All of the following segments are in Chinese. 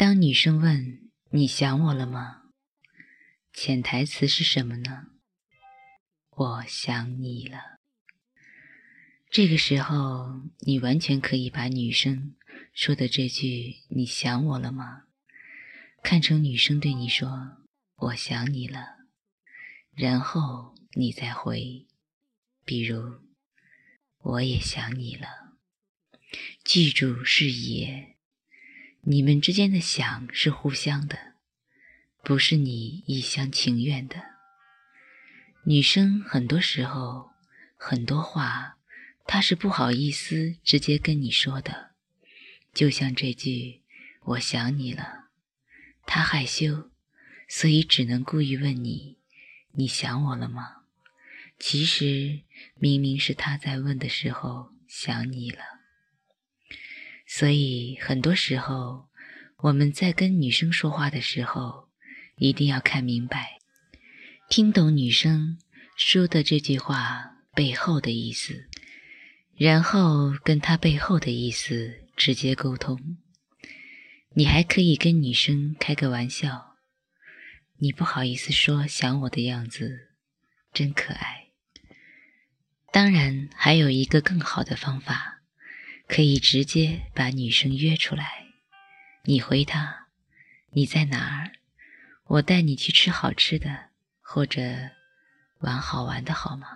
当女生问你想我了吗？潜台词是什么呢？我想你了。这个时候，你完全可以把女生说的这句“你想我了吗”看成女生对你说“我想你了”，然后你再回，比如“我也想你了”。记住是也，你们之间的想是互相的，不是你一厢情愿的。女生很多时候很多话，她是不好意思直接跟你说的，就像这句“我想你了”，她害羞，所以只能故意问你：“你想我了吗？”其实明明是她在问的时候想你了。所以，很多时候我们在跟女生说话的时候，一定要看明白，听懂女生说的这句话背后的意思，然后跟她背后的意思直接沟通。你还可以跟女生开个玩笑：“你不好意思说想我的样子，真可爱。”当然，还有一个更好的方法。可以直接把女生约出来，你回她，你在哪儿？我带你去吃好吃的，或者玩好玩的，好吗？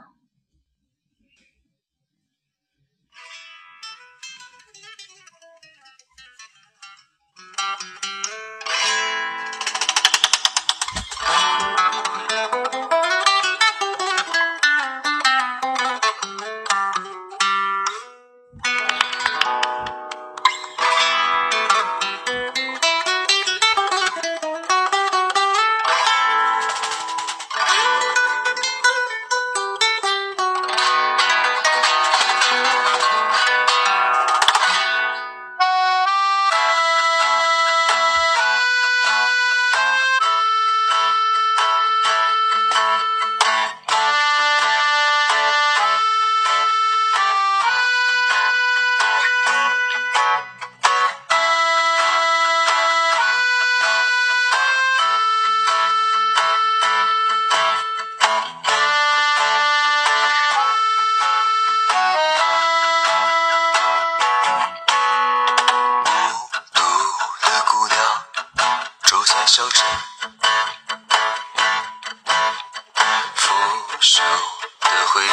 手的回忆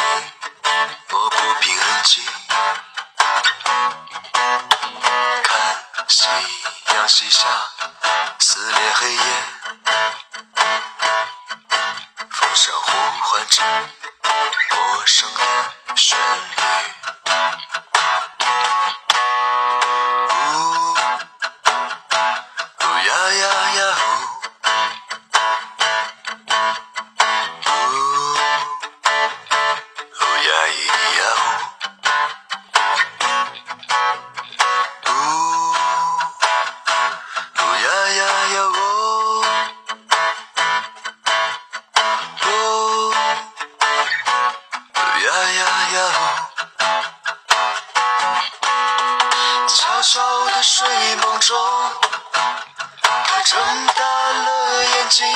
抹不平痕迹看夕阳西下撕裂黑夜风声呼唤着陌生的旋律小的睡梦中，他睁大了眼睛，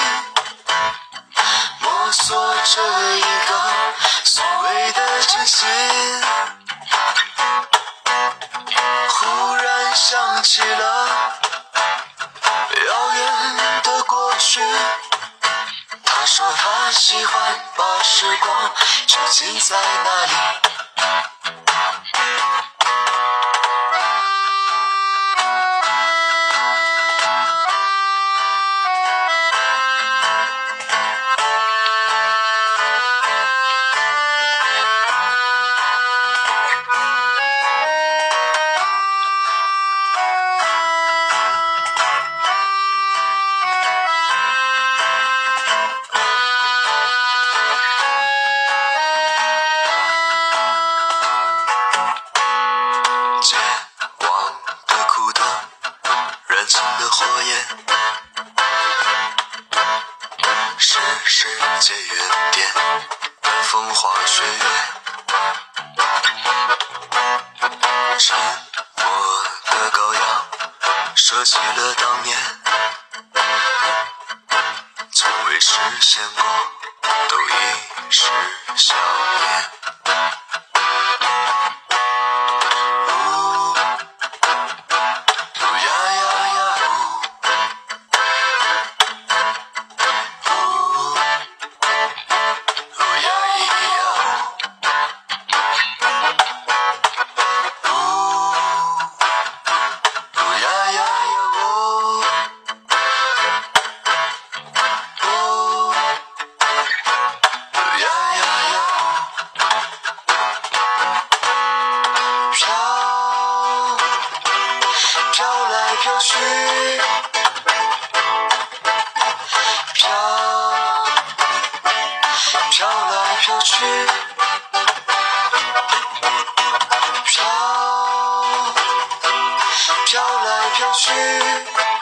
摸索着一个所谓的真心。忽然想起了遥远的过去，他说他喜欢把时光囚禁在那里。火焰是世界原点，风花雪月，沉默的羔羊，说起了当年，从未实现过，都已是笑面。飘絮飘飘来飘去。飘飘来飘去。